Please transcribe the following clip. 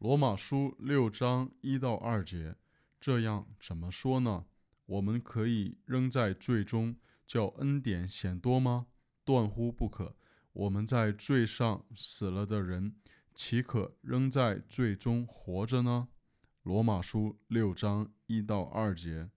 罗马书六章一到二节，这样怎么说呢？我们可以仍在罪中，叫恩典显多吗？断乎不可。我们在罪上死了的人，岂可仍在罪中活着呢？罗马书六章一到二节。